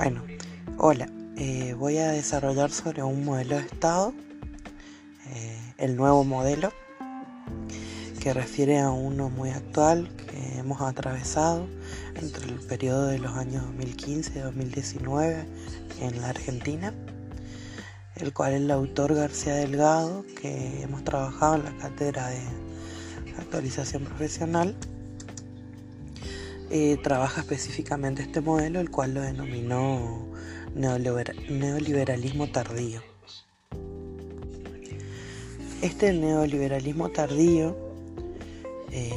Bueno, hola, eh, voy a desarrollar sobre un modelo de Estado, eh, el nuevo modelo, que refiere a uno muy actual que hemos atravesado entre el periodo de los años 2015 y 2019 en la Argentina, el cual el autor García Delgado, que hemos trabajado en la cátedra de actualización profesional, eh, trabaja específicamente este modelo, el cual lo denominó neoliberalismo tardío. Este neoliberalismo tardío, eh,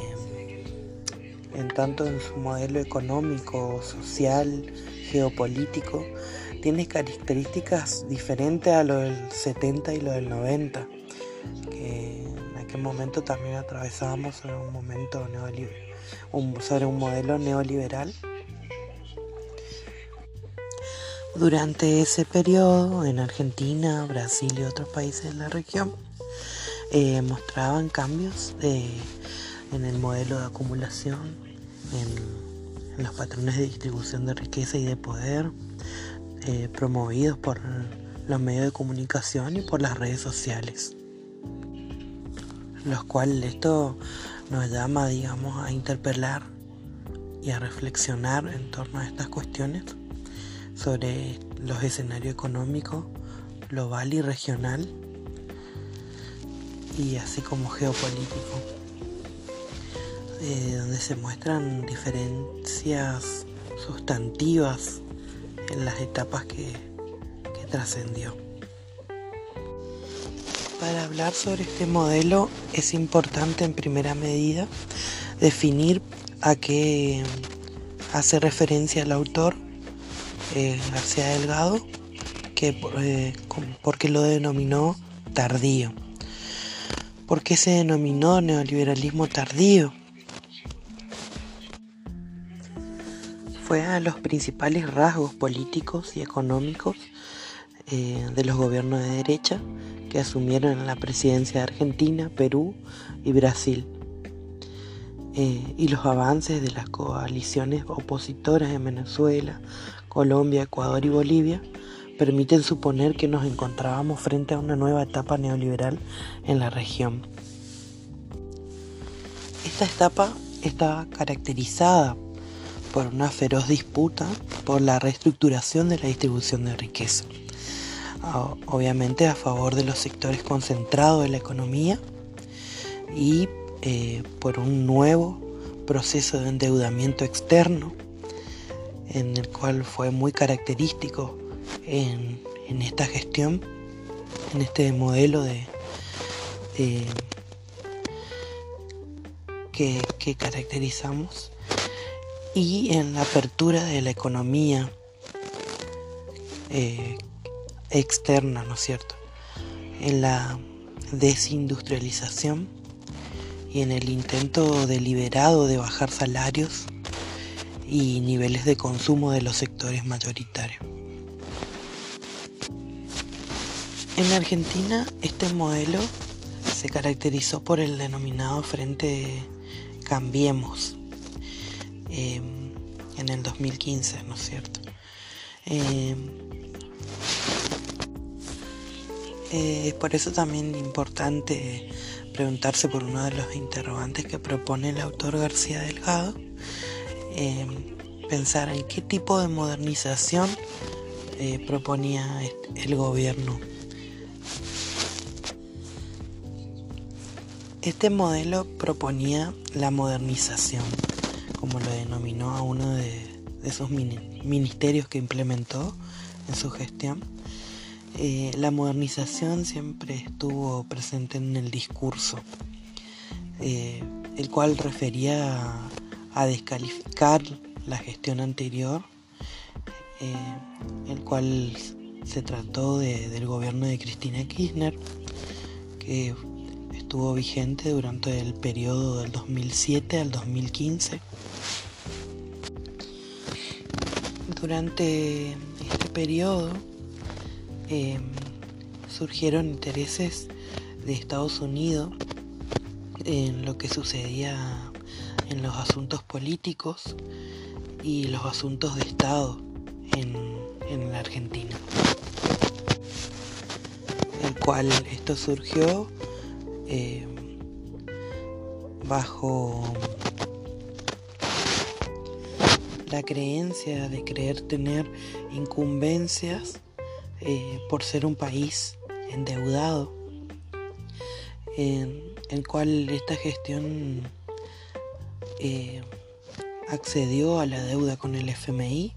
en tanto en su modelo económico, social, geopolítico, tiene características diferentes a lo del 70 y lo del 90, que en aquel momento también atravesábamos en un momento neoliberal sobre un modelo neoliberal. Durante ese periodo, en Argentina, Brasil y otros países de la región, eh, mostraban cambios en el modelo de acumulación, en, los patrones de distribución de riqueza y de poder, eh, promovidos por los medios de comunicación y por las redes sociales. Los cuales esto nos llama, digamos, a interpelar y a reflexionar en torno a estas cuestiones sobre los escenarios económicos global y regional y así como geopolítico, eh, donde se muestran diferencias sustantivas en las etapas que, que trascendió. Para hablar sobre este modelo es importante en primera medida definir a qué hace referencia el autor eh, García Delgado, que, eh, porque lo denominó tardío. ¿Por qué se denominó neoliberalismo tardío? Fue a los principales rasgos políticos y económicos eh, de los gobiernos de derecha que asumieron la presidencia de Argentina, Perú y Brasil, eh, y los avances de las coaliciones opositoras en Venezuela, Colombia, Ecuador y Bolivia permiten suponer que nos encontrábamos frente a una nueva etapa neoliberal en la región. Esta etapa está caracterizada por una feroz disputa por la reestructuración de la distribución de riqueza obviamente a favor de los sectores concentrados de la economía y eh, por un nuevo proceso de endeudamiento externo en el cual fue muy característico en, esta gestión, en este modelo de, que, caracterizamos y en la apertura de la economía eh, externa, ¿no es cierto? En la desindustrialización y en el intento deliberado de bajar salarios y niveles de consumo de los sectores mayoritarios. En Argentina este modelo se caracterizó por el denominado Frente Cambiemos eh, en el 2015, ¿no es cierto? Eh, eh, es por eso también importante preguntarse por uno de los interrogantes que propone el autor García Delgado, eh, pensar en qué tipo de modernización eh, proponía el gobierno. Este modelo proponía la modernización, como lo denominó a uno de, de sus ministerios que implementó en su gestión eh, la modernización siempre estuvo presente en el discurso, eh, el cual refería a, descalificar la gestión anterior, eh, el cual se trató del gobierno de Cristina Kirchner, que estuvo vigente durante el periodo del 2007 al 2015. Durante este periodo, Em, surgieron intereses de Estados Unidos en lo que sucedía en los asuntos políticos y los asuntos de Estado en, en la Argentina. El cual esto surgió eh, bajo la creencia de creer tener incumbencias eh, por ser un país endeudado, en el cual esta gestión eh, accedió a la deuda con el FMI,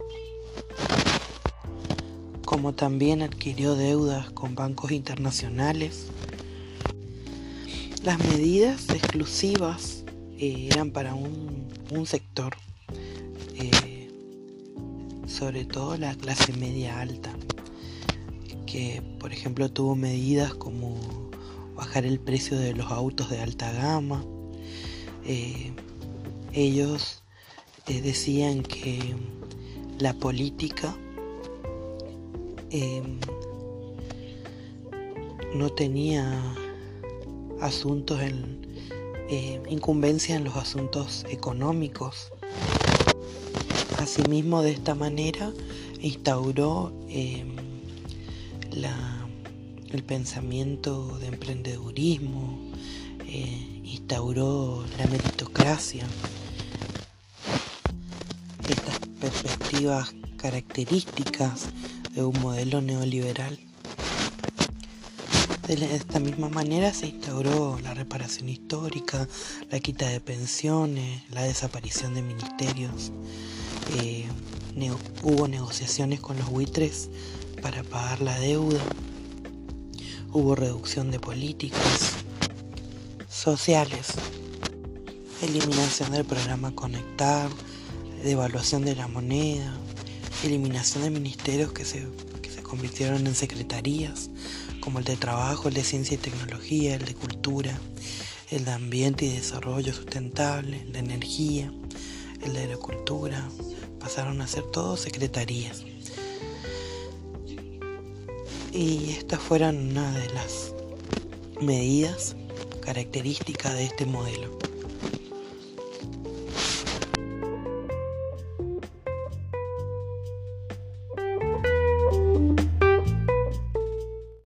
como también adquirió deudas con bancos internacionales. Las medidas exclusivas eh, eran para un, un sector sobre todo la clase media alta, por ejemplo tuvo medidas como bajar el precio de los autos de alta gama. Eh, ellos eh, decían que la política em, no tenía asuntos en eh, incumbencia en los asuntos económicos Asimismo, de esta manera instauró em, el pensamiento de emprendedurismo, eh, instauró la meritocracia, estas perspectivas características de un modelo neoliberal. De esta misma manera se instauró la reparación histórica, la quita de pensiones, la desaparición de ministerios, eh, hubo negociaciones con los buitres para pagar la deuda, hubo reducción de políticas sociales, eliminación del programa Conectar, devaluación de la moneda, eliminación de ministerios que se, que se convirtieron en secretarías, como el de trabajo, el de ciencia y tecnología, el de cultura, el de ambiente y desarrollo sustentable, el de energía, el de agricultura, pasaron a ser todos secretarías. Y estas fueron una de las medidas características de este modelo.